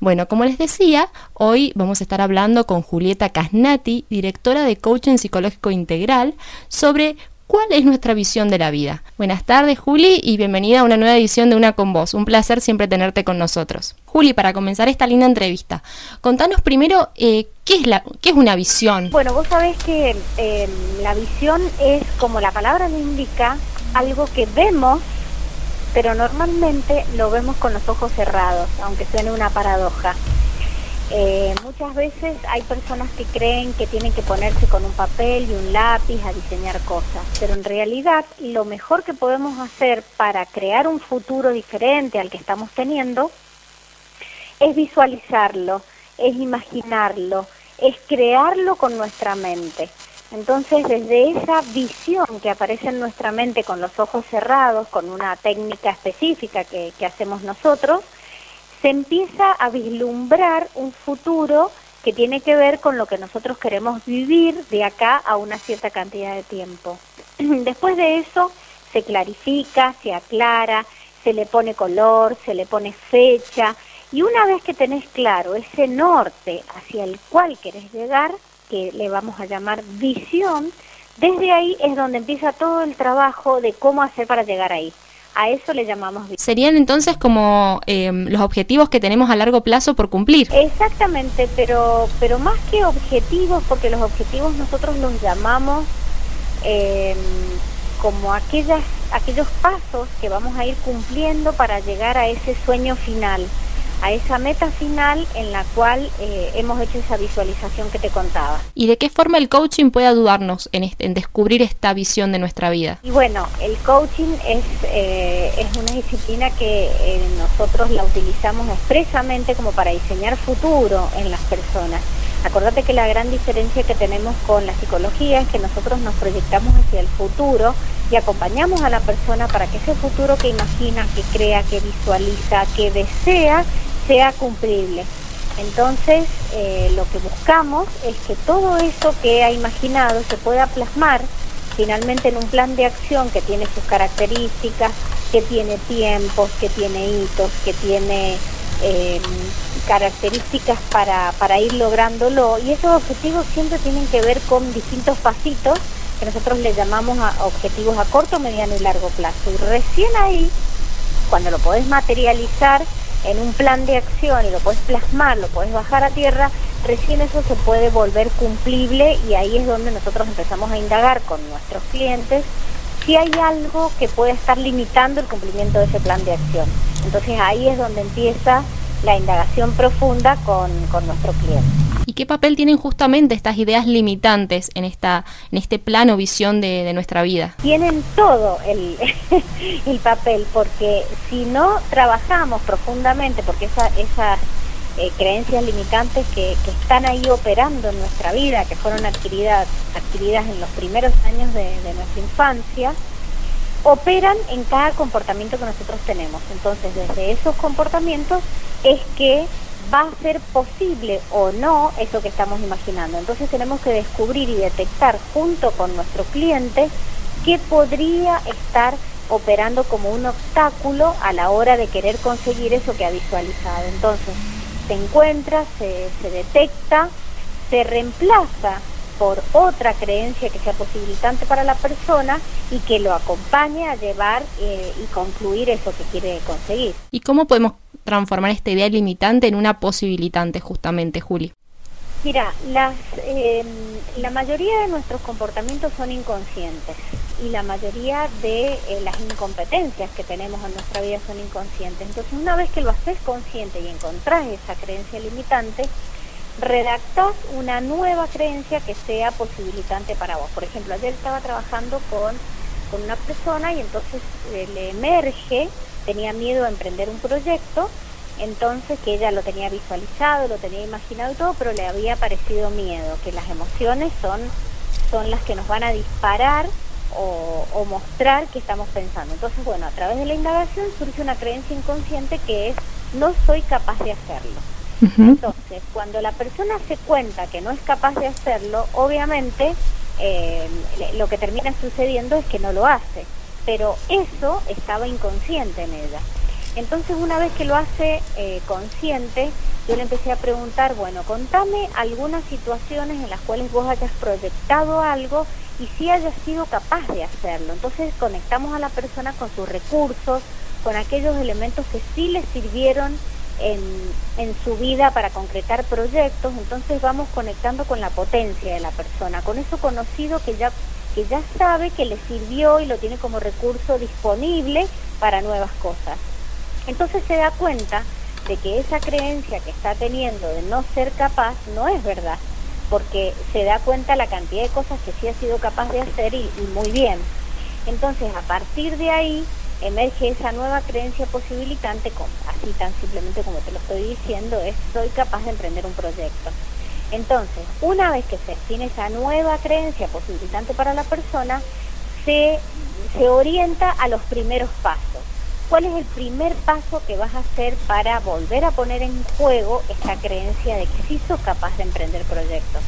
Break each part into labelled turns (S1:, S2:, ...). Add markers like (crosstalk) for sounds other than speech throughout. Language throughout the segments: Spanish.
S1: Bueno, como les decía, hoy vamos a estar hablando con Julieta Casnati, directora de Coaching Psicológico Integral, sobre cuál es nuestra visión de la vida. Buenas tardes, Juli, y bienvenida a una nueva edición de Una con Vos. Un placer siempre tenerte con nosotros. Juli, para comenzar esta linda entrevista, contanos primero eh, ¿qué, es una visión.
S2: Bueno, vos sabés que em, la visión es, como la palabra le indica, algo que vemos, pero normalmente lo vemos con los ojos cerrados, aunque suene una paradoja. Eh, muchas veces hay personas que creen que tienen que ponerse con un papel y un lápiz a diseñar cosas, pero en realidad lo mejor que podemos hacer para crear un futuro diferente al que estamos teniendo es visualizarlo, es imaginarlo, es crearlo con nuestra mente. Entonces, desde esa visión que aparece en nuestra mente con los ojos cerrados, con una técnica específica que, hacemos nosotros, se empieza a vislumbrar un futuro que tiene que ver con lo que nosotros queremos vivir de acá a una cierta cantidad de tiempo. (clears throat) Después de eso se clarifica, se aclara, se le pone color, se le pone fecha y una vez que tenés claro ese norte hacia el cual querés llegar, que le vamos a llamar visión, desde ahí es donde empieza todo el trabajo de cómo hacer para llegar ahí. A eso le llamamos visión.
S1: Serían entonces como em, los objetivos que tenemos a largo plazo por cumplir.
S2: Exactamente, pero, pero más que objetivos, porque los objetivos nosotros los llamamos em, como aquellas, aquellos pasos que vamos a ir cumpliendo para llegar a ese sueño final a esa meta final en la cual eh, hemos hecho esa visualización que te contaba.
S1: ¿Y de qué forma el coaching puede ayudarnos en, este, en descubrir esta visión de nuestra vida?
S2: Y bueno, el coaching es, eh, es una disciplina que eh, nosotros la utilizamos expresamente como para diseñar futuro en las personas. Acordate que la gran diferencia que tenemos con la psicología es que nosotros nos proyectamos hacia el futuro y acompañamos a la persona para que ese futuro que imagina, que crea, que visualiza, que desea, sea cumplible. Entonces, eh, lo que buscamos es que todo eso que ha imaginado se pueda plasmar finalmente en un plan de acción que tiene sus características, que tiene tiempos, que tiene hitos, que tiene eh, características para, para ir lográndolo. Y esos objetivos siempre tienen que ver con distintos pasitos que nosotros le llamamos objetivos a corto, mediano y largo plazo. Y recién ahí, cuando lo podés materializar, en un plan de acción y lo puedes plasmar, lo puedes bajar a tierra, recién eso se puede volver cumplible y ahí es donde nosotros empezamos a indagar con nuestros clientes si hay algo que puede estar limitando el cumplimiento de ese plan de acción. Entonces ahí es donde empieza la indagación profunda con, con nuestro cliente.
S1: ¿Y qué papel tienen justamente estas ideas limitantes en, esta, en este plano visión de, nuestra vida?
S2: Tienen todo el, (laughs) el, papel, porque si no trabajamos profundamente, porque esa, esas eh, creencias limitantes que, están ahí operando en nuestra vida, que fueron adquiridas, adquiridas en los primeros años de nuestra infancia, operan en cada comportamiento que nosotros tenemos. Entonces, desde esos comportamientos es que va a ser posible o no eso que estamos imaginando. Entonces tenemos que descubrir y detectar junto con nuestro cliente qué podría estar operando como un obstáculo a la hora de querer conseguir eso que ha visualizado. Entonces se encuentra, se, se detecta, se reemplaza por otra creencia que sea posibilitante para la persona y que lo acompañe a llevar eh, y concluir eso que quiere conseguir.
S1: ¿Y cómo podemos transformar esta idea limitante en una posibilitante justamente, Juli?
S2: Mira, las, eh, la mayoría de nuestros comportamientos son inconscientes y la mayoría de eh, las incompetencias que tenemos en nuestra vida son inconscientes. Entonces, una vez que lo haces consciente y encontrás esa creencia limitante, redactas una nueva creencia que sea posibilitante para vos. Por ejemplo, ayer estaba trabajando con, con una persona y entonces eh, le emerge, tenía miedo a emprender un proyecto, entonces que ella lo tenía visualizado, lo tenía imaginado y todo, pero le había parecido miedo, que las emociones son, son las que nos van a disparar o, o mostrar que estamos pensando. Entonces, bueno, a través de la indagación surge una creencia inconsciente que es no soy capaz de hacerlo. Entonces, cuando la persona se cuenta que no es capaz de hacerlo, obviamente eh, lo que termina sucediendo es que no lo hace, pero eso estaba inconsciente en ella. Entonces una vez que lo hace eh, consciente, yo le empecé a preguntar, bueno, contame algunas situaciones en las cuales vos hayas proyectado algo y si hayas sido capaz de hacerlo. Entonces conectamos a la persona con sus recursos, con aquellos elementos que sí le sirvieron en, su vida para concretar proyectos, entonces vamos conectando con la potencia de la persona, con eso conocido que ya, que ya sabe que le sirvió y lo tiene como recurso disponible para nuevas cosas. Entonces se da cuenta de que esa creencia que está teniendo de no ser capaz no es verdad, porque se da cuenta la cantidad de cosas que sí ha sido capaz de hacer y muy bien. Entonces, a partir de ahí, emerge esa nueva creencia posibilitante, así tan simplemente como te lo estoy diciendo, es soy capaz de emprender un proyecto. Entonces, una vez que se define esa nueva creencia posibilitante para la persona, se, se orienta a los primeros pasos. ¿Cuál es el primer paso que vas a hacer para volver a poner en juego esta creencia de que sí sos capaz de emprender proyectos?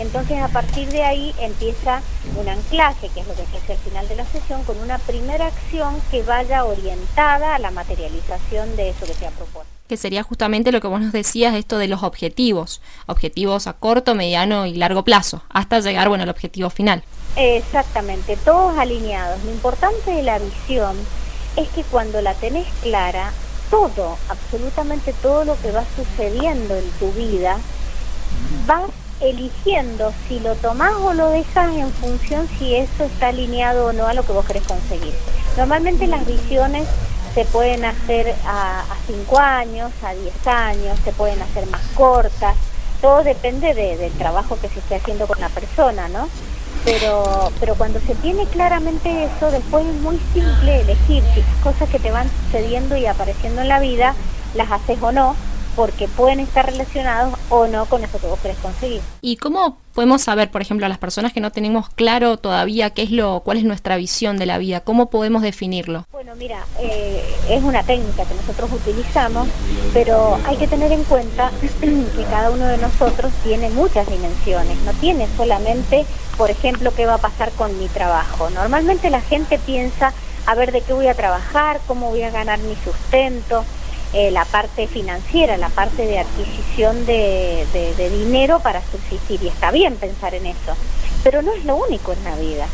S2: Entonces a partir de ahí empieza un anclaje, que es lo que se hace al final de la sesión, con una primera acción que vaya orientada a la materialización de eso que se ha propuesto.
S1: Que sería justamente lo que vos nos decías, esto de los objetivos, objetivos a corto, mediano y largo plazo, hasta llegar bueno, al objetivo final.
S2: Exactamente, todos alineados. Lo importante de la visión es que cuando la tenés clara, todo, absolutamente todo lo que va sucediendo en tu vida, vas eligiendo si lo tomás o lo dejas en función si eso está alineado o no a lo que vos querés conseguir. Normalmente las visiones se pueden hacer a 5 años, a 10 años, se pueden hacer más cortas, todo depende de, del trabajo que se esté haciendo con la persona, ¿no? Pero, pero cuando se tiene claramente eso, después es muy simple elegir si las cosas que te van sucediendo y apareciendo en la vida las haces o no, porque pueden estar relacionados o no con eso que vos querés conseguir.
S1: ¿Y cómo podemos saber, por ejemplo, a las personas que no tenemos claro todavía qué es lo, cuál es nuestra visión de la vida, cómo podemos definirlo?
S2: Bueno, mira, eh, es una técnica que nosotros utilizamos, pero hay que tener en cuenta (clears throat) que cada uno de nosotros tiene muchas dimensiones, no tiene solamente, por ejemplo, qué va a pasar con mi trabajo. Normalmente la gente piensa a ver de qué voy a trabajar, cómo voy a ganar mi sustento, eh, la parte financiera, la parte de adquisición de, de, dinero para subsistir. Y está bien pensar en eso, pero no es lo único en la vida.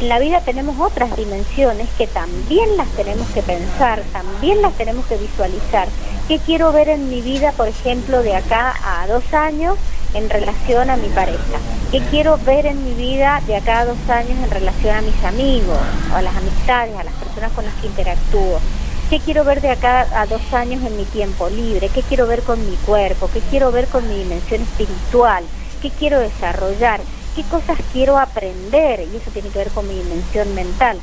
S2: En la vida tenemos otras dimensiones que también las tenemos que pensar, también las tenemos que visualizar. ¿Qué quiero ver en mi vida, por ejemplo, de acá a dos años en relación a mi pareja? ¿Qué quiero ver en mi vida de acá a dos años en relación a mis amigos, a las amistades, a las personas con las que interactúo? Qué quiero ver de acá a dos años en mi tiempo libre, qué quiero ver con mi cuerpo, qué quiero ver con mi dimensión espiritual, qué quiero desarrollar, qué cosas quiero aprender, y eso tiene que ver con mi dimensión mental.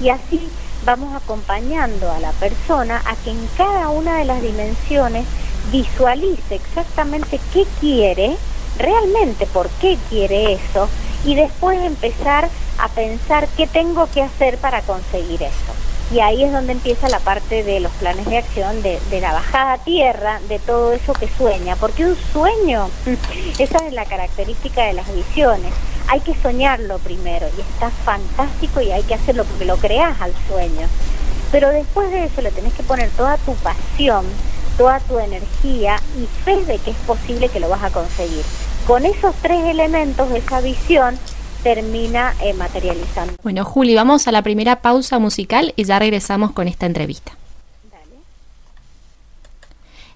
S2: Y así vamos acompañando a la persona a que en cada una de las dimensiones visualice exactamente qué quiere, realmente por qué quiere eso, y después empezar a pensar qué tengo que hacer para conseguir eso. Y ahí es donde empieza la parte de los planes de acción, de, la bajada a tierra, de todo eso que sueña. Porque un sueño, (laughs) esa es la característica de las visiones. Hay que soñarlo primero y está fantástico y hay que hacerlo porque lo creas al sueño. Pero después de eso le tenés que poner toda tu pasión, toda tu energía y fe de que es posible que lo vas a conseguir. Con esos tres elementos, esa visión, termina eh, materializando.
S1: Bueno, Juli, vamos a la primera pausa musical y ya regresamos con esta entrevista.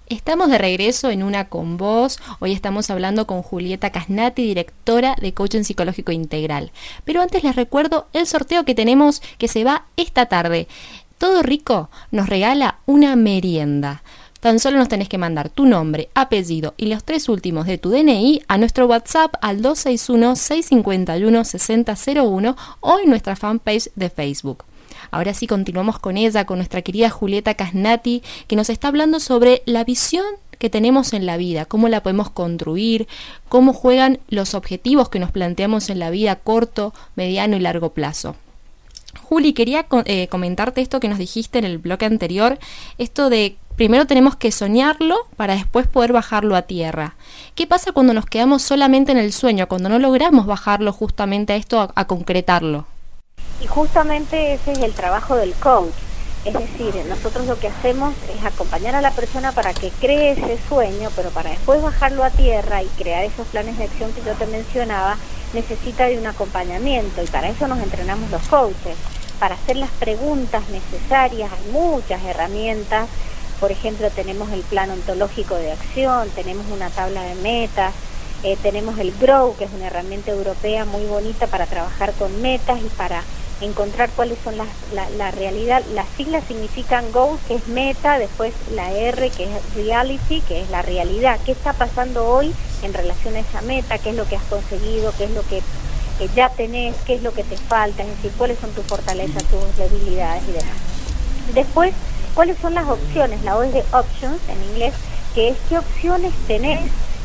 S1: Estamos de regreso en una con vos. Hoy estamos hablando con Julieta Casnati, directora de Coaching Psicológico Integral. Pero antes les recuerdo el sorteo que tenemos que se va esta tarde. Todo Rico nos regala una merienda. Tan solo nos tenés que mandar tu nombre, apellido y los tres últimos de tu DNI a nuestro WhatsApp al 261-651-6001 o en nuestra fanpage de Facebook. Ahora sí continuamos con ella, con nuestra querida Julieta Casnati, que nos está hablando sobre la visión que tenemos en la vida, cómo la podemos construir, cómo juegan los objetivos que nos planteamos en la vida corto, mediano y largo plazo. Juli, quería eh, comentarte esto que nos dijiste en el bloque anterior, esto de primero tenemos que soñarlo para después poder bajarlo a tierra. ¿Qué pasa cuando nos quedamos solamente en el sueño, cuando no logramos bajarlo justamente a esto, a, concretarlo?
S2: Y justamente ese es el trabajo del coach. Es decir, nosotros lo que hacemos es acompañar a la persona para que cree ese sueño, pero para después bajarlo a tierra y crear esos planes de acción que yo te mencionaba, necesita de un acompañamiento y para eso nos entrenamos los coaches, para hacer las preguntas necesarias, hay muchas herramientas, por ejemplo tenemos el plan ontológico de acción, tenemos una tabla de metas, eh, tenemos el Grow, que es una herramienta europea muy bonita para trabajar con metas y para encontrar cuáles son las, la, realidad. Las siglas significan Go, que es meta, después la R, que es reality, que es la realidad. ¿Qué está pasando hoy en relación a esa meta? ¿Qué es lo que has conseguido? ¿Qué es lo que ya tenés? ¿Qué es lo que te falta? Es decir, cuáles son tus fortalezas, tus debilidades y demás. Después, cuáles son las opciones. La O es de options en inglés, que es qué opciones tenés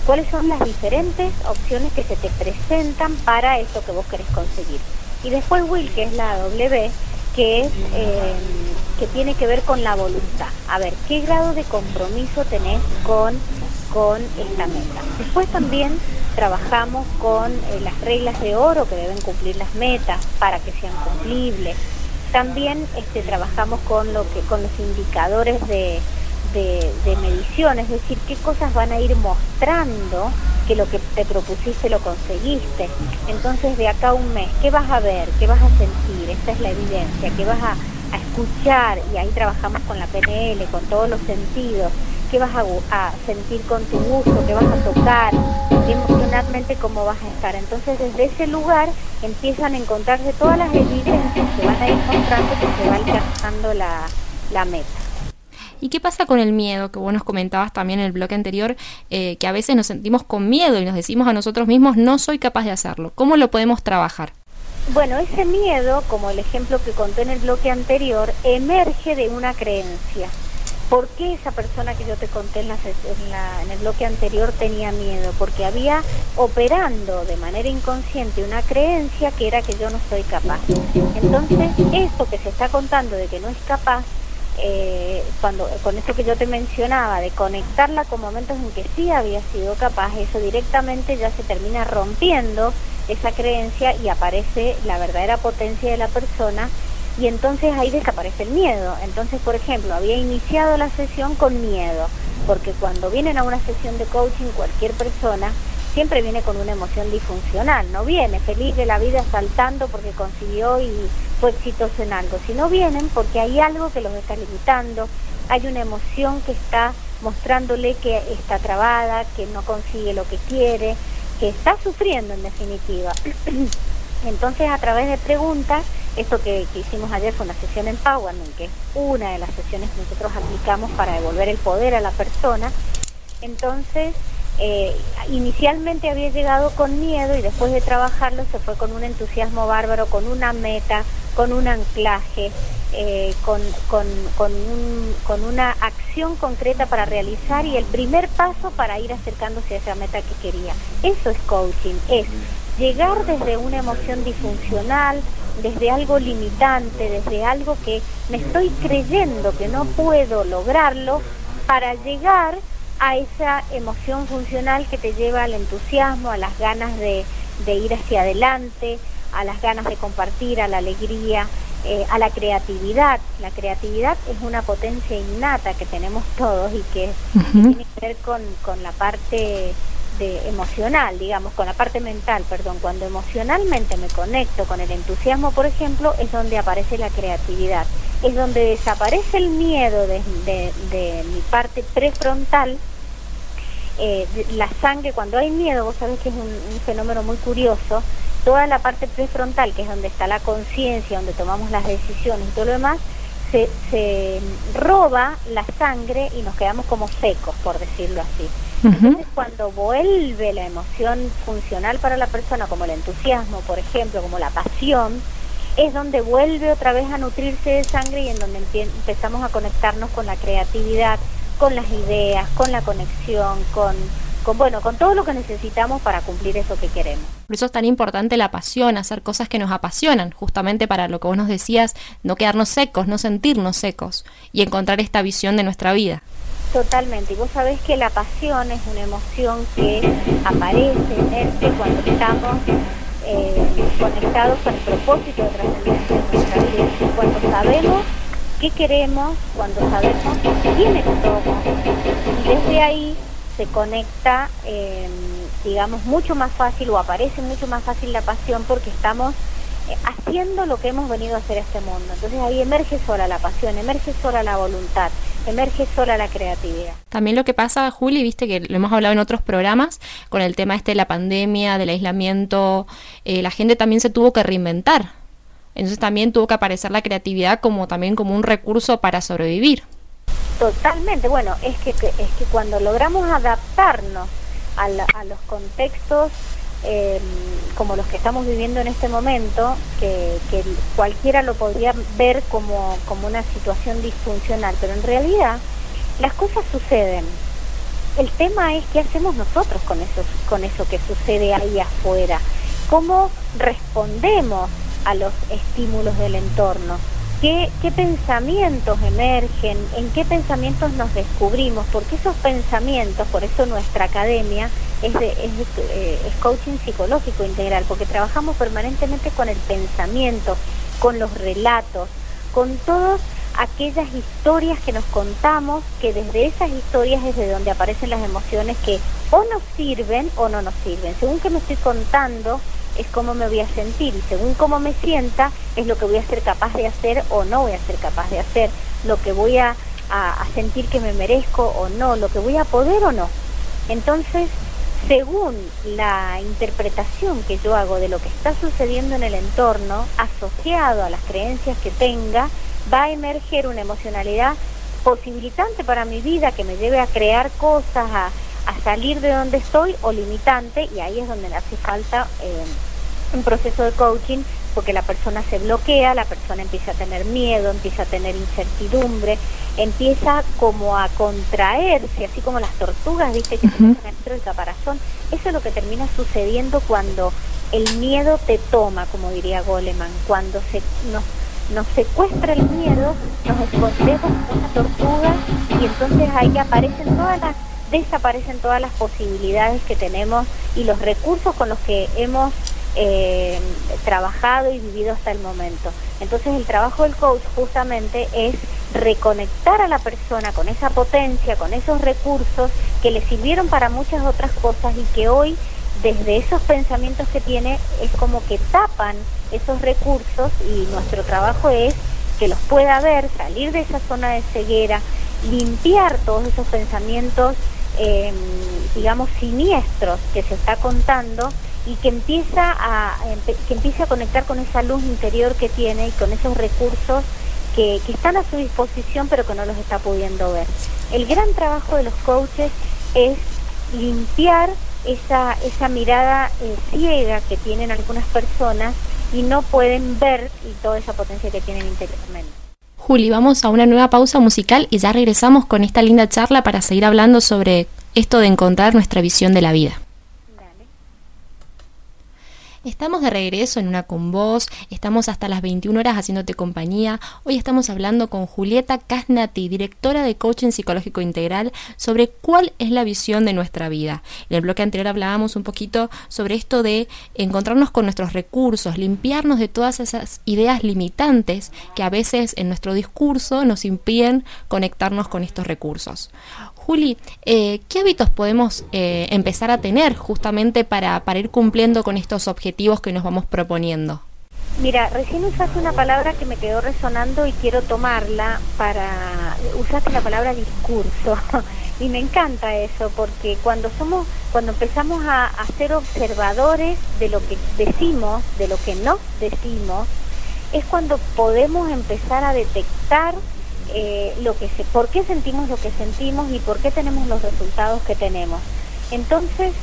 S2: cuáles son las diferentes opciones que se te presentan para eso que vos querés conseguir. Y después Will, que es la W, que es eh, que tiene que ver con la voluntad. A ver, ¿qué grado de compromiso tenés con, con esta meta? Después también trabajamos con eh, las reglas de oro que deben cumplir las metas para que sean cumplibles. También este, trabajamos con lo que con los indicadores de, de, medición, es decir, qué cosas van a ir mostrando que lo que te propusiste lo conseguiste. Entonces, de acá a un mes, ¿qué vas a ver? ¿Qué vas a sentir? Esta es la evidencia. ¿Qué vas a, escuchar? Y ahí trabajamos con la PNL, con todos los sentidos. ¿Qué vas a, sentir con tu gusto? ¿Qué vas a tocar? emocionalmente cómo vas a estar. Entonces, desde ese lugar empiezan a encontrarse todas las evidencias que van a ir mostrando que se va alcanzando la meta.
S1: ¿Y qué pasa con el miedo? Que vos nos comentabas también en el bloque anterior, eh, que a veces nos sentimos con miedo y nos decimos a nosotros mismos, no soy capaz de hacerlo. ¿Cómo lo podemos trabajar?
S2: Bueno, ese miedo, como el ejemplo que conté en el bloque anterior, emerge de una creencia. ¿Por qué esa persona que yo te conté en, en, el bloque anterior tenía miedo? Porque había operando de manera inconsciente una creencia que era que yo no soy capaz. Entonces, esto que se está contando de que no es capaz eh, cuando con eso que yo te mencionaba, de conectarla con momentos en que sí había sido capaz, eso directamente ya se termina rompiendo esa creencia y aparece la verdadera potencia de la persona y entonces ahí desaparece el miedo. Entonces, por ejemplo, había iniciado la sesión con miedo, porque cuando vienen a una sesión de coaching cualquier persona, siempre viene con una emoción disfuncional, no viene feliz de la vida saltando porque consiguió y fue exitoso en algo, sino vienen porque hay algo que los está limitando, hay una emoción que está mostrándole que está trabada, que no consigue lo que quiere, que está sufriendo en definitiva. (clears throat) Entonces a través de preguntas, esto que, que, hicimos ayer fue una sesión Empowerment, que es una de las sesiones que nosotros aplicamos para devolver el poder a la persona, entonces eh, inicialmente había llegado con miedo y después de trabajarlo se fue con un entusiasmo bárbaro, con una meta, con un anclaje, eh, con, con, con, una acción concreta para realizar y el primer paso para ir acercándose a esa meta que quería. Eso es coaching, es llegar desde una emoción disfuncional, desde algo limitante, desde algo que me estoy creyendo que no puedo lograrlo, para llegar a esa emoción funcional que te lleva al entusiasmo, a las ganas de, ir hacia adelante, a las ganas de compartir, a la alegría, eh, a la creatividad. La creatividad es una potencia innata que tenemos todos y que tiene que ver con, con la parte de emocional, digamos, con la parte mental, perdón, cuando emocionalmente me conecto con el entusiasmo, por ejemplo, es donde aparece la creatividad es donde desaparece el miedo de, mi parte prefrontal. Eh, la sangre, cuando hay miedo, vos sabés que es un, fenómeno muy curioso, toda la parte prefrontal, que es donde está la conciencia, donde tomamos las decisiones y todo lo demás, se, se, roba la sangre y nos quedamos como secos, por decirlo así. Entonces, cuando vuelve la emoción funcional para la persona, como el entusiasmo, por ejemplo, como la pasión, es donde vuelve otra vez a nutrirse de sangre y en donde empezamos a conectarnos con la creatividad, con las ideas, con la conexión, con, con bueno, con todo lo que necesitamos para cumplir eso que queremos.
S1: Por eso es tan importante la pasión, hacer cosas que nos apasionan, justamente para lo que vos nos decías, no quedarnos secos, no sentirnos secos y encontrar esta visión de nuestra vida.
S2: Totalmente, y vos sabés que la pasión es una emoción que aparece, emerge cuando estamos eh, conectados con el propósito de trascendencia de nuestra vida. Cuando sabemos qué queremos, cuando sabemos quiénes somos. Y desde ahí se conecta, em, digamos, mucho más fácil o aparece mucho más fácil la pasión porque estamos eh, haciendo lo que hemos venido a hacer a este mundo. Entonces ahí emerge sola la pasión, emerge sola la voluntad, emerge sola la creatividad.
S1: También lo que pasa, Juli, viste que lo hemos hablado en otros programas, con el tema este de la pandemia, del aislamiento, eh, la gente también se tuvo que reinventar. Entonces también tuvo que aparecer la creatividad como también como un recurso para sobrevivir.
S2: Totalmente, bueno, es que, es que cuando logramos adaptarnos a, a los contextos eh, como los que estamos viviendo en este momento, que, cualquiera lo podría ver como, como una situación disfuncional, pero en realidad las cosas suceden. El tema es qué hacemos nosotros con eso, con eso que sucede ahí afuera, cómo respondemos a los estímulos del entorno. ¿Qué, ¿Qué, pensamientos emergen? ¿En qué pensamientos nos descubrimos? Porque esos pensamientos, por eso nuestra academia es, eh, es, coaching psicológico integral, porque trabajamos permanentemente con el pensamiento, con los relatos, con todas aquellas historias que nos contamos, que desde esas historias es de donde aparecen las emociones que o nos sirven o no nos sirven. Según que me estoy contando, es cómo me voy a sentir y según cómo me sienta, es lo que voy a ser capaz de hacer o no voy a ser capaz de hacer, lo que voy a, a sentir que me merezco o no, lo que voy a poder o no. Entonces, según la interpretación que yo hago de lo que está sucediendo en el entorno, asociado a las creencias que tenga, va a emerger una emocionalidad posibilitante para mi vida que me lleve a crear cosas, a, salir de donde estoy o limitante, y ahí es donde le hace falta eh, un proceso de coaching porque la persona se bloquea, la persona empieza a tener miedo, empieza a tener incertidumbre, empieza como a contraerse, así como las tortugas, viste, que se dentro del caparazón. Eso es lo que termina sucediendo cuando el miedo te toma, como diría Goleman, cuando se nos, nos secuestra el miedo, nos escondemos como una tortuga y entonces ahí aparecen todas las desaparecen todas las posibilidades que tenemos y los recursos con los que hemos eh, trabajado y vivido hasta el momento. Entonces el trabajo del coach justamente es reconectar a la persona con esa potencia, con esos recursos que le sirvieron para muchas otras cosas y que hoy desde esos pensamientos que tiene es como que tapan esos recursos y nuestro trabajo es que los pueda ver, salir de esa zona de ceguera, limpiar todos esos pensamientos, eh, digamos, siniestros que se está contando y que empieza a que empiece a conectar con esa luz interior que tiene y con esos recursos que, están a su disposición pero que no los está pudiendo ver. El gran trabajo de los coaches es limpiar esa, esa mirada eh, ciega que tienen algunas personas y no pueden ver y toda esa potencia que tienen interiormente.
S1: Juli, vamos a una nueva pausa musical y ya regresamos con esta linda charla para seguir hablando sobre esto de encontrar nuestra visión de la vida. Estamos de regreso en una con vos, estamos hasta las 21 horas haciéndote compañía. Hoy estamos hablando con Julieta Casnati, directora de Coaching Psicológico Integral, sobre cuál es la visión de nuestra vida. En el bloque anterior hablábamos un poquito sobre esto de encontrarnos con nuestros recursos, limpiarnos de todas esas ideas limitantes que a veces en nuestro discurso nos impiden conectarnos con estos recursos. Juli, eh, ¿qué hábitos podemos eh, empezar a tener justamente para, ir cumpliendo con estos objetivos que nos vamos proponiendo?
S2: Mira, recién usaste una palabra que me quedó resonando y quiero tomarla para... Usaste la palabra discurso (laughs) y me encanta eso porque cuando somos, cuando empezamos a, ser observadores de lo que decimos, de lo que no decimos, es cuando podemos empezar a detectar eh, lo que por qué sentimos lo que sentimos y por qué tenemos los resultados que tenemos. Entonces,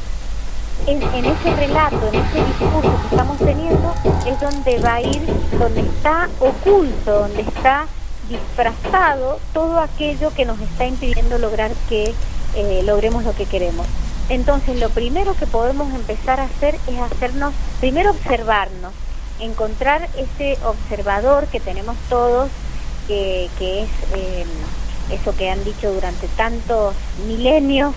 S2: en, ese relato, en ese discurso que estamos teniendo, es donde va a ir, donde está oculto, donde está disfrazado todo aquello que nos está impidiendo lograr que eh, logremos lo que queremos. Entonces, lo primero que podemos empezar a hacer es hacernos, primero observarnos, encontrar ese observador que tenemos todos que, es eh, eso que han dicho durante tantos milenios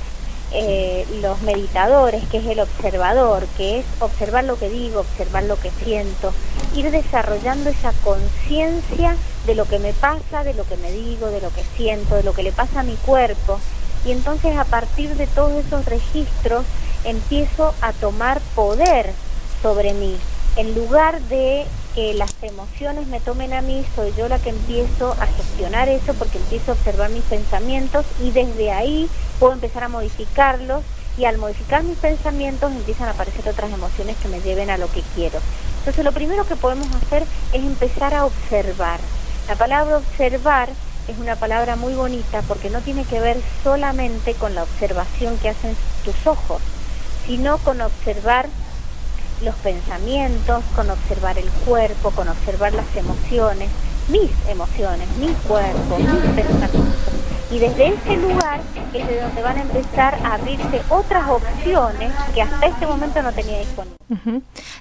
S2: eh, los meditadores, que es el observador, que es observar lo que digo, observar lo que siento ir desarrollando esa conciencia de lo que me pasa, de lo que me digo, de lo que siento, de lo que le pasa a mi cuerpo. Y entonces a partir de todos esos registros empiezo a tomar poder sobre mí. En lugar de que las emociones me tomen a mí, soy yo la que empiezo a gestionar eso porque empiezo a observar mis pensamientos y desde ahí puedo empezar a modificarlos y al modificar mis pensamientos empiezan a aparecer otras emociones que me lleven a lo que quiero. Entonces lo primero que podemos hacer es empezar a observar. La palabra observar es una palabra muy bonita porque no tiene que ver solamente con la observación que hacen tus ojos, sino con observar los pensamientos, con observar el cuerpo, con observar las emociones, mis emociones, mi cuerpo, mis pensamientos. Y desde ese lugar es de donde van a empezar a abrirse otras opciones que hasta este momento no tenía disponible.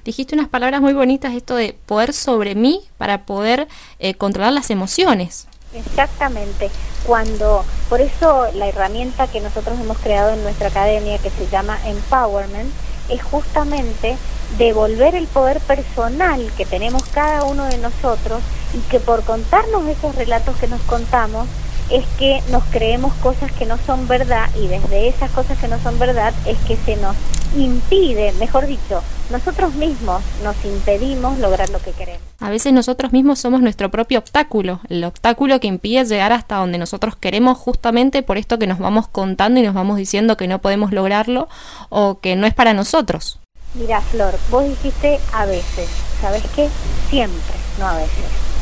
S1: Dijiste unas palabras muy bonitas, esto de poder sobre mí para poder eh, controlar las emociones.
S2: Exactamente. Cuando, por eso la herramienta que nosotros hemos creado en nuestra academia que se llama Empowerment es justamente devolver el poder personal que tenemos cada uno de nosotros y que por contarnos esos relatos que nos contamos es que nos creemos cosas que no son verdad y desde esas cosas que no son verdad es que se nos impide, mejor dicho, nosotros mismos nos impedimos lograr lo que queremos.
S1: A veces nosotros mismos somos nuestro propio obstáculo, el obstáculo que impide llegar hasta donde nosotros queremos justamente por esto que nos vamos contando y nos vamos diciendo que no podemos lograrlo o que no es para nosotros.
S2: Mira, Flor, vos dijiste a veces, ¿sabes qué? Siempre, no a veces.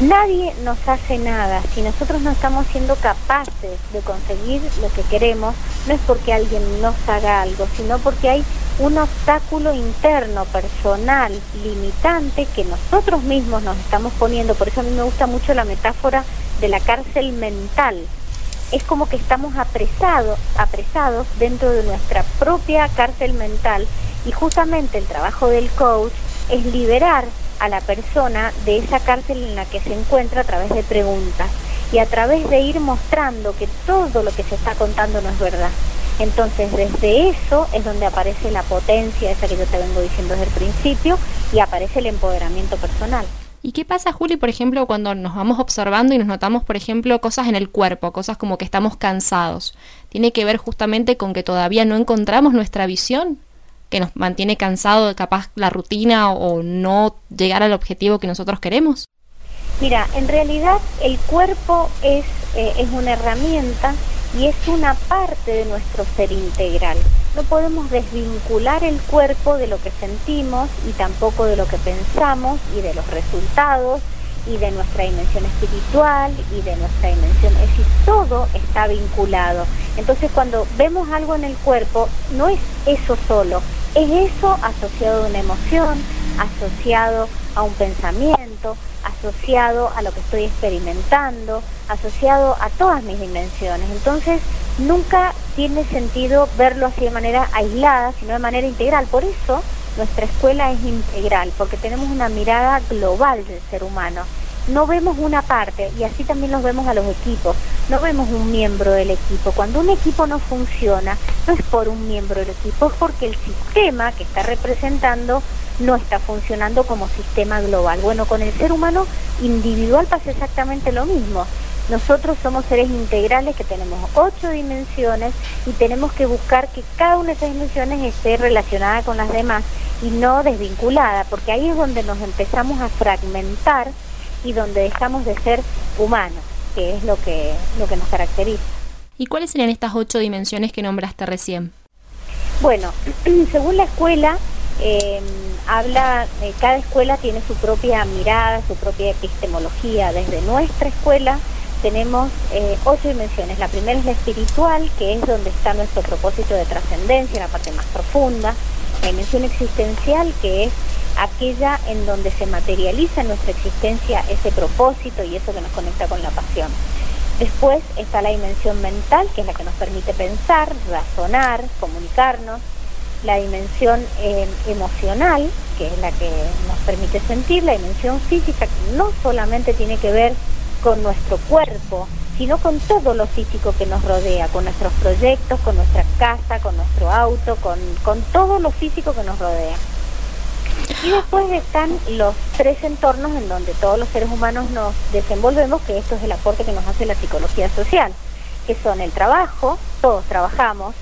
S2: Nadie nos hace nada. Si nosotros no estamos siendo capaces de conseguir lo que queremos, no es porque alguien nos haga algo, sino porque hay un obstáculo interno, personal, limitante que nosotros mismos nos estamos poniendo. Por eso a mí me gusta mucho la metáfora de la cárcel mental. Es como que estamos apresados, apresados dentro de nuestra propia cárcel mental y justamente el trabajo del coach es liberar a la persona de esa cárcel en la que se encuentra a través de preguntas y a través de ir mostrando que todo lo que se está contando no es verdad. Entonces, desde eso es donde aparece la potencia, esa que yo te vengo diciendo desde el principio, y aparece el empoderamiento personal.
S1: ¿Y qué pasa, Juli, por ejemplo, cuando nos vamos observando y nos notamos, por ejemplo, cosas en el cuerpo, cosas como que estamos cansados? ¿Tiene que ver justamente con que todavía no encontramos nuestra visión? Que nos mantiene cansado capaz la rutina o no llegar al objetivo que nosotros queremos?
S2: Mira, en realidad el cuerpo es, eh, es una herramienta y es una parte de nuestro ser integral. No podemos desvincular el cuerpo de lo que sentimos y tampoco de lo que pensamos y de los resultados y de nuestra dimensión espiritual y de nuestra dimensión, es decir, todo está vinculado. Entonces cuando vemos algo en el cuerpo, no es eso solo, es eso asociado a una emoción, asociado a un pensamiento, asociado a lo que estoy experimentando, asociado a todas mis dimensiones. Entonces, nunca tiene sentido verlo así de manera aislada, sino de manera integral. Por eso, nuestra escuela es integral, porque tenemos una mirada global del ser humano no vemos una parte y así también los vemos a los equipos, no vemos un miembro del equipo. Cuando un equipo no funciona, no es por un miembro del equipo, es porque el sistema que está representando no está funcionando como sistema global. Bueno, con el ser humano individual pasa exactamente lo mismo. Nosotros somos seres integrales que tenemos ocho dimensiones y tenemos que buscar que cada una de esas dimensiones esté relacionada con las demás y no desvinculada, porque ahí es donde nos empezamos a fragmentar y donde dejamos de ser humanos, que es lo que, lo que nos caracteriza.
S1: ¿Y cuáles serían estas ocho dimensiones que nombraste recién?
S2: Bueno, (clears throat) según la escuela, eh, habla, eh, cada escuela tiene su propia mirada, su propia epistemología. Desde nuestra escuela tenemos eh, ocho dimensiones. La primera es la espiritual, que es donde está nuestro propósito de trascendencia, la parte más profunda. La dimensión existencial, que es aquella en donde se materializa en nuestra existencia ese propósito y eso que nos conecta con la pasión. Después está la dimensión mental, que es la que nos permite pensar, razonar, comunicarnos. La dimensión eh, emocional, que es la que nos permite sentir. La dimensión física, que no solamente tiene que ver con nuestro cuerpo, sino con todo lo físico que nos rodea, con nuestros proyectos, con nuestra casa, con nuestro auto, con, con todo lo físico que nos rodea. Y después están los tres entornos en donde todos los seres humanos nos desenvolvemos, que esto es el aporte que nos hace la psicología social, que son el trabajo, todos trabajamos,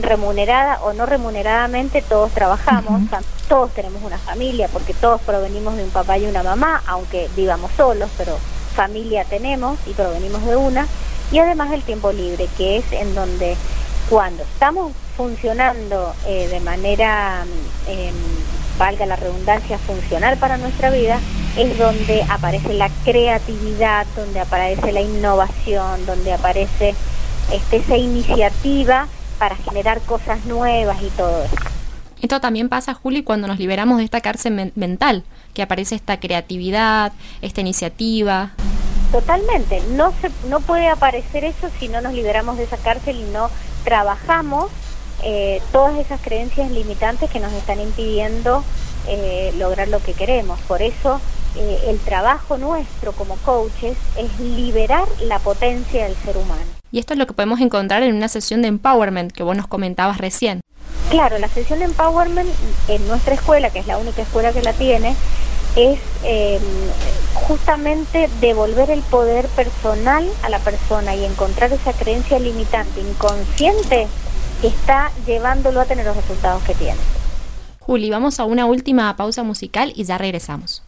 S2: remunerada o no remuneradamente, todos trabajamos, todos tenemos una familia, porque todos provenimos de un papá y una mamá, aunque vivamos solos, pero familia tenemos y provenimos de una, y además el tiempo libre, que es en donde cuando estamos funcionando eh, de manera, eh, valga la redundancia, funcional para nuestra vida, es donde aparece la creatividad, donde aparece la innovación, donde aparece este, esa iniciativa para generar cosas nuevas y todo eso.
S1: Esto también pasa, Juli, cuando nos liberamos de esta cárcel mental, que aparece esta creatividad, esta iniciativa.
S2: Totalmente, no, se, no puede aparecer eso si no nos liberamos de esa cárcel y no trabajamos eh, todas esas creencias limitantes que nos están impidiendo eh, lograr lo que queremos. Por eso eh, el trabajo nuestro como coaches es liberar la potencia del ser humano.
S1: Y esto es lo que podemos encontrar en una sesión de empowerment que vos nos comentabas recién.
S2: Claro, la sesión de empowerment en nuestra escuela, que es la única escuela que la tiene, es em, justamente devolver el poder personal a la persona y encontrar esa creencia limitante inconsciente está llevándolo a tener los resultados que tiene.
S1: Juli, vamos a una última pausa musical y ya regresamos.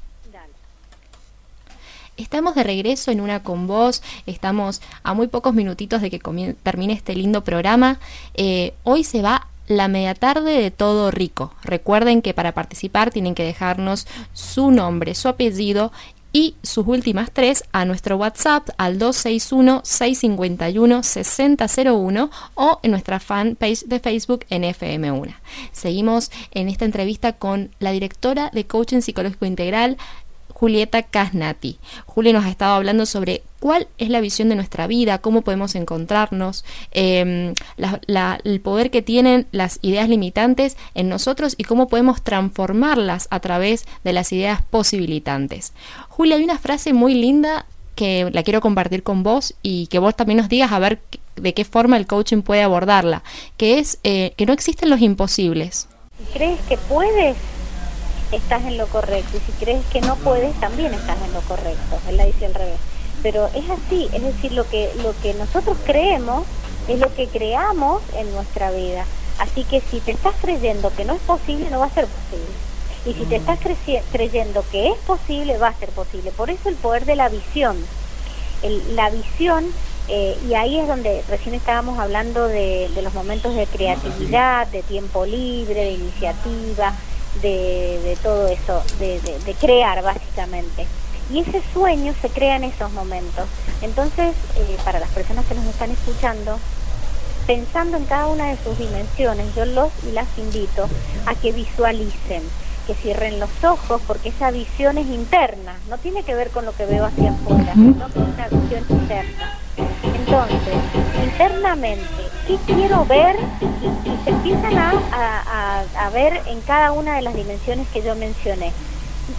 S1: Estamos de regreso en una con vos, estamos a muy pocos minutitos de que termine este lindo programa. Eh, hoy se va la media tarde de todo rico. Recuerden que para participar tienen que dejarnos su nombre, su apellido y sus últimas tres a nuestro WhatsApp al 261-651-6001 o en nuestra fanpage de Facebook en FM1. Seguimos en esta entrevista con la directora de Coaching Psicológico Integral, Julieta Casnati. Juli nos ha estado hablando sobre cuál es la visión de nuestra vida, cómo podemos encontrarnos, em, el poder que tienen las ideas limitantes en nosotros y cómo podemos transformarlas a través de las ideas posibilitantes. Julia, hay una frase muy linda que la quiero compartir con vos y que vos también nos digas a ver de qué forma el coaching puede abordarla, que es eh, que no existen los imposibles.
S2: ¿Crees que puedes estás en lo correcto y si crees que no puedes también estás en lo correcto él la dice al revés. Pero es así es decir lo que lo que nosotros creemos es lo que creamos en nuestra vida. Así que si te estás creyendo que no es posible no va a ser posible. Y si te estás creyendo que es posible va a ser posible. Por eso el poder de la visión. La visión eh, y ahí es donde recién estábamos hablando de, de los momentos de creatividad, de tiempo libre, de iniciativa, de, todo eso, de, crear básicamente. Y ese sueño se crea en esos momentos. Entonces, eh, para las personas que nos están escuchando, pensando en cada una de sus dimensiones, yo los y las invito a que visualicen, que cierren los ojos, porque esa visión es interna, no tiene que ver con lo que veo hacia afuera, sino con una visión interna. Entonces, internamente, ¿qué quiero ver? Y, se empiezan a, ver en cada una de las dimensiones que yo mencioné.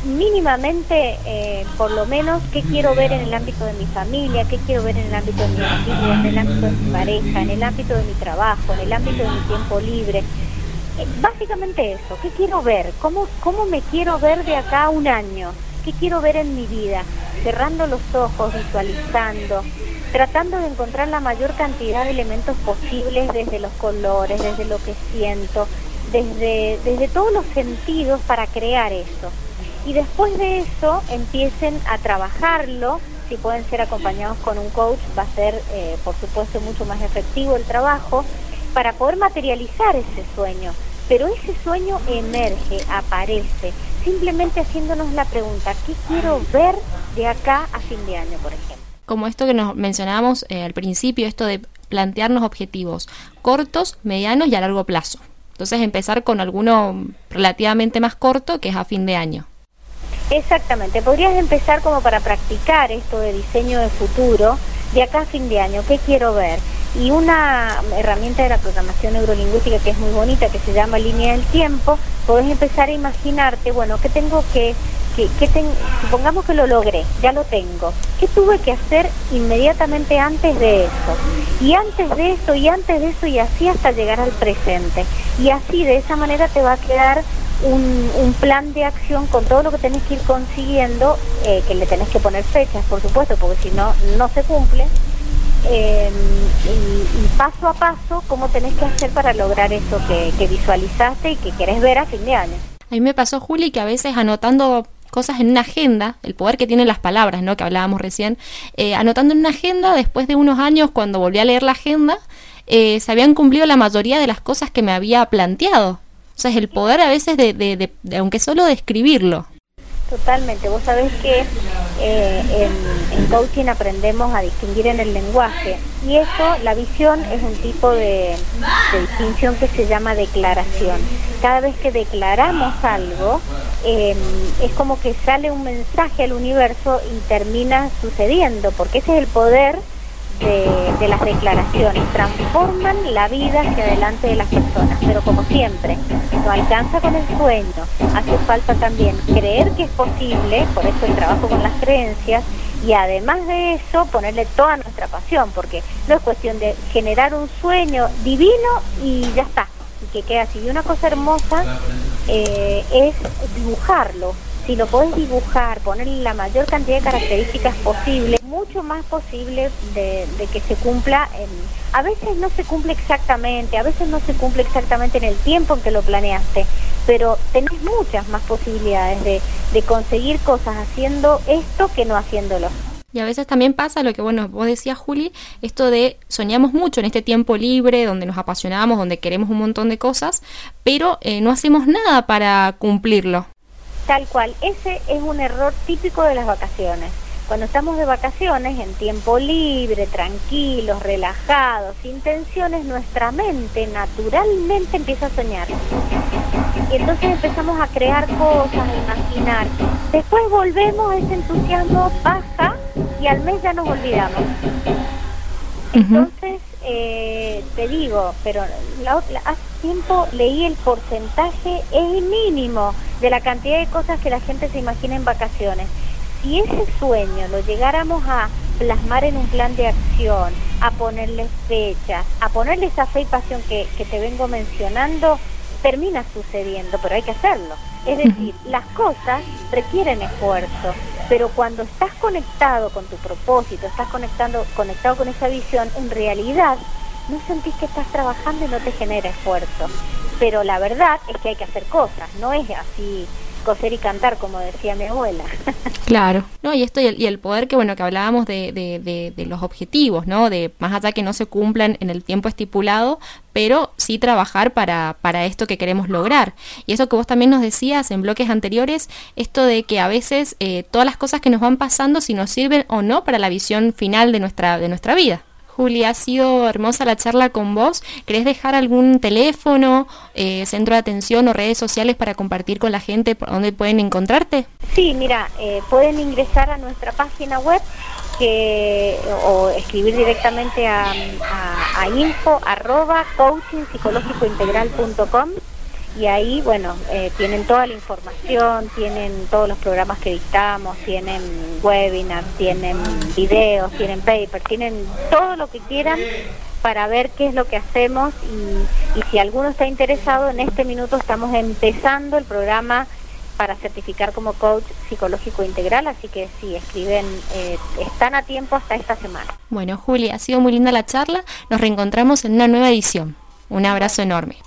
S2: Mínimamente, eh, por lo menos, qué quiero ver en el ámbito de mi familia, qué quiero ver en el ámbito de mi familia, en el ámbito de mi pareja, en el ámbito de mi trabajo, en el ámbito de mi tiempo libre. Eh, básicamente eso, ¿qué quiero ver? ¿Cómo, ¿Cómo me quiero ver de acá a un año? ¿Qué quiero ver en mi vida? Cerrando los ojos, visualizando, tratando de encontrar la mayor cantidad de elementos posibles desde los colores, desde lo que siento, desde, desde todos los sentidos para crear eso. Y después de eso empiecen a trabajarlo, si pueden ser acompañados con un coach, va a ser eh, por supuesto mucho más efectivo el trabajo para poder materializar ese sueño. Pero ese sueño emerge, aparece, simplemente haciéndonos la pregunta, ¿qué quiero ver de acá a fin de año, por ejemplo?
S1: como esto que nos mencionábamos eh, al principio, esto de plantearnos objetivos cortos, medianos y a largo plazo. Entonces empezar con alguno relativamente más corto que es a fin de año.
S2: Exactamente, podrías empezar como para practicar esto de diseño de futuro de acá a fin de año, ¿qué quiero ver? Y una herramienta de la programación neurolingüística que es muy bonita, que se llama línea del tiempo, podés empezar a imaginarte, bueno, ¿qué tengo que que, supongamos que lo logré, ya lo tengo, ¿qué tuve que hacer inmediatamente antes de eso? Y antes de eso, y antes de eso, y así hasta llegar al presente. Y así, de esa manera, te va a quedar un, plan de acción con todo lo que tenés que ir consiguiendo, eh, que le tenés que poner fechas, por supuesto, porque si no, no se cumple. Y, paso a paso, cómo tenés que hacer para lograr eso que, que visualizaste y que querés ver a fin de año.
S1: A mí me pasó, Juli, que a veces anotando cosas en una agenda, el poder que tienen las palabras, ¿no? Que hablábamos recién, eh, anotando en una agenda, después de unos años, cuando volví a leer la agenda, eh, se habían cumplido la mayoría de las cosas que me había planteado. O sea, es el poder a veces de, de, de, aunque solo de escribirlo.
S2: Totalmente. Vos sabés que eh, en, coaching aprendemos a distinguir en el lenguaje y eso, la visión es un tipo de, distinción que se llama declaración. Cada vez que declaramos algo, em, es como que sale un mensaje al universo y termina sucediendo, porque ese es el poder de, las declaraciones, transforman la vida hacia adelante de las personas, pero como siempre, no alcanza con el sueño, hace falta también creer que es posible, por eso el trabajo con las creencias, y además de eso ponerle toda nuestra pasión, porque no es cuestión de generar un sueño divino y ya está, y que quede así. Y una cosa hermosa eh, es dibujarlo, si lo podés dibujar, ponerle la mayor cantidad de características posible, mucho más posible de, que se cumpla. En, a veces no se cumple exactamente, a veces no se cumple exactamente en el tiempo que lo planeaste, pero tenés muchas más posibilidades de, de conseguir cosas haciendo esto que no haciéndolo.
S1: Y a veces también pasa lo que, bueno, vos decías, Juli, esto de soñamos mucho en este tiempo libre, donde nos apasionamos, donde queremos un montón de cosas, pero eh, no hacemos nada para cumplirlo.
S2: Tal cual, ese es un error típico de las vacaciones. Cuando estamos de vacaciones, en tiempo libre, tranquilos, relajados, sin tensiones, nuestra mente naturalmente empieza a soñar. Y entonces empezamos a crear cosas, a imaginar. Después volvemos, ese entusiasmo baja y al mes ya nos olvidamos. Entonces, eh, te digo, pero hace tiempo leí el porcentaje, es mínimo de la cantidad de cosas que la gente se imagina en vacaciones. Si ese sueño lo llegáramos a plasmar en un plan de acción, a ponerle fechas, a ponerle esa fe y pasión que, que te vengo mencionando, termina sucediendo, pero hay que hacerlo. Es decir, las cosas requieren esfuerzo, pero cuando estás conectado con tu propósito, estás conectando, conectado con esa visión, en realidad no sentís que estás trabajando y no te genera esfuerzo. Pero la verdad es que hay que hacer cosas, no es así coser y cantar, como decía mi abuela. (laughs)
S1: Claro, no, y esto y el, poder que bueno que hablábamos de, de, de, los objetivos, ¿no? De más allá que no se cumplan en el tiempo estipulado, pero sí trabajar para, para esto que queremos lograr. Y eso que vos también nos decías en bloques anteriores, esto de que a veces eh, todas las cosas que nos van pasando, si nos sirven o no para la visión final de nuestra, de nuestra vida. Julia, ha sido hermosa la charla con vos. ¿Querés dejar algún teléfono, eh, centro de atención o redes sociales para compartir con la gente por dónde pueden encontrarte?
S2: Sí, mira, eh, pueden ingresar a nuestra página web o escribir directamente a, a, info arroba y ahí, bueno, eh, tienen toda la información, tienen todos los programas que dictamos, tienen webinars, tienen videos, tienen papers, tienen todo lo que quieran para ver qué es lo que hacemos y, si alguno está interesado, en este minuto estamos empezando el programa para certificar como coach psicológico integral, así que sí, escriben, eh, están a tiempo hasta esta semana.
S1: Bueno, Julia, ha sido muy linda la charla, nos reencontramos en una nueva edición. Un abrazo enorme.